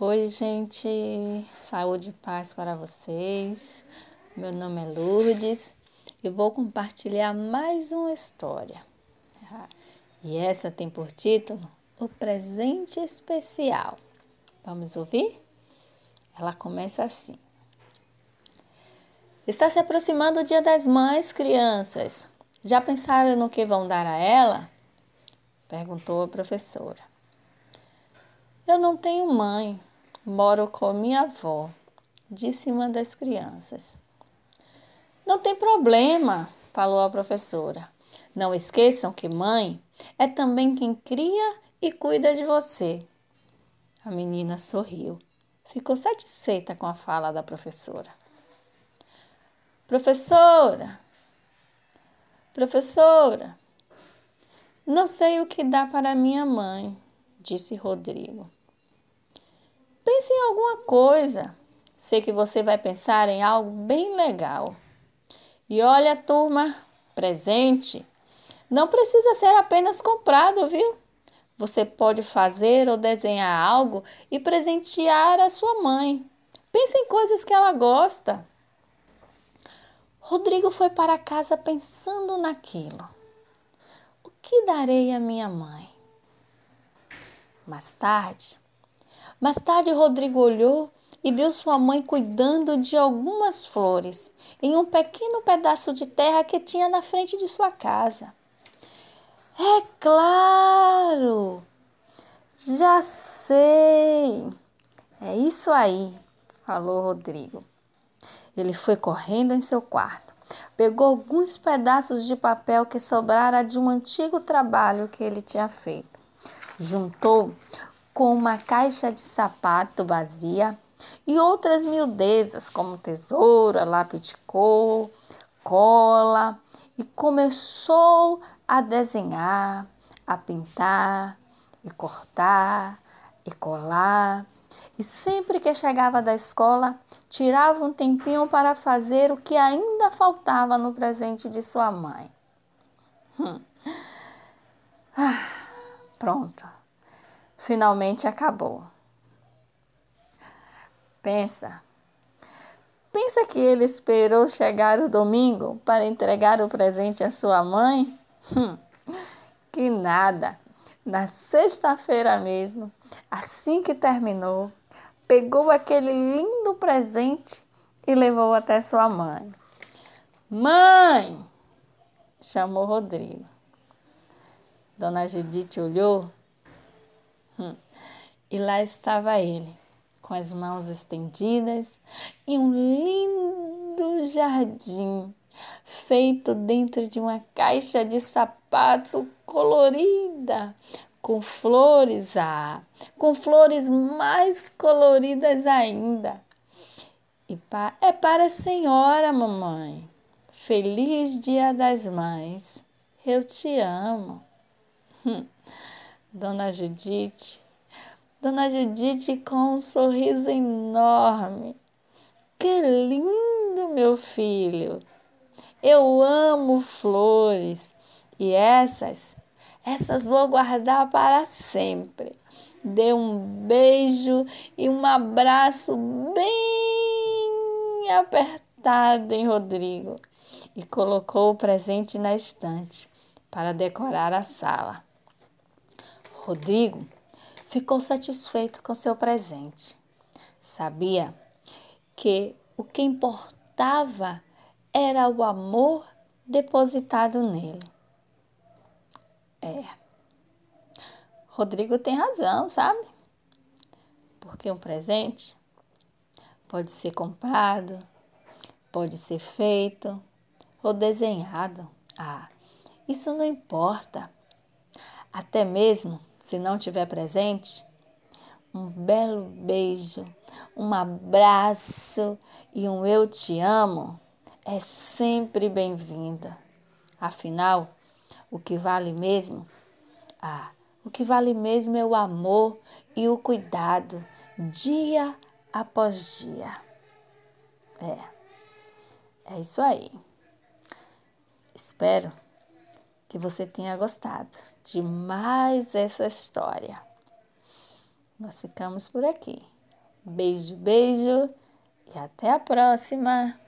Oi, gente, saúde e paz para vocês. Meu nome é Lourdes e vou compartilhar mais uma história. E essa tem por título O Presente Especial. Vamos ouvir? Ela começa assim: Está se aproximando o Dia das Mães, crianças. Já pensaram no que vão dar a ela? Perguntou a professora. Eu não tenho mãe, Moro com minha avó, disse uma das crianças. Não tem problema, falou a professora. Não esqueçam que mãe é também quem cria e cuida de você. A menina sorriu. Ficou satisfeita com a fala da professora. Professora, professora, não sei o que dá para minha mãe, disse Rodrigo. Pense em alguma coisa. Sei que você vai pensar em algo bem legal. E olha, turma, presente. Não precisa ser apenas comprado, viu? Você pode fazer ou desenhar algo e presentear a sua mãe. Pense em coisas que ela gosta. Rodrigo foi para casa pensando naquilo. O que darei à minha mãe? Mais tarde, mais tarde, Rodrigo olhou e viu sua mãe cuidando de algumas flores em um pequeno pedaço de terra que tinha na frente de sua casa. É claro! Já sei! É isso aí, falou Rodrigo. Ele foi correndo em seu quarto, pegou alguns pedaços de papel que sobrara de um antigo trabalho que ele tinha feito, juntou com uma caixa de sapato vazia e outras miudezas como tesoura, lápis de cor, cola e começou a desenhar, a pintar e cortar e colar. E sempre que chegava da escola, tirava um tempinho para fazer o que ainda faltava no presente de sua mãe. Hum. Ah, pronto finalmente acabou. Pensa. Pensa que ele esperou chegar o domingo para entregar o presente à sua mãe? Hum, que nada! Na sexta-feira mesmo, assim que terminou, pegou aquele lindo presente e levou até sua mãe. Mãe! chamou Rodrigo. Dona Judite olhou Hum. E lá estava ele, com as mãos estendidas e um lindo jardim feito dentro de uma caixa de sapato colorida, com flores, ah, com flores mais coloridas ainda. E pa é para a senhora, mamãe. Feliz Dia das Mães. Eu te amo. Hum. Dona Judite. Dona Judite com um sorriso enorme. Que lindo, meu filho! Eu amo flores e essas, essas vou guardar para sempre. Dê um beijo e um abraço bem apertado em Rodrigo e colocou o presente na estante para decorar a sala. Rodrigo ficou satisfeito com seu presente. Sabia que o que importava era o amor depositado nele. É. Rodrigo tem razão, sabe? Porque um presente pode ser comprado, pode ser feito ou desenhado. Ah, isso não importa. Até mesmo se não tiver presente, um belo beijo, um abraço e um eu te amo é sempre bem-vinda. Afinal, o que vale mesmo? Ah, o que vale mesmo é o amor e o cuidado dia após dia. É, é isso aí. Espero que você tenha gostado de mais essa história. Nós ficamos por aqui. Beijo, beijo e até a próxima!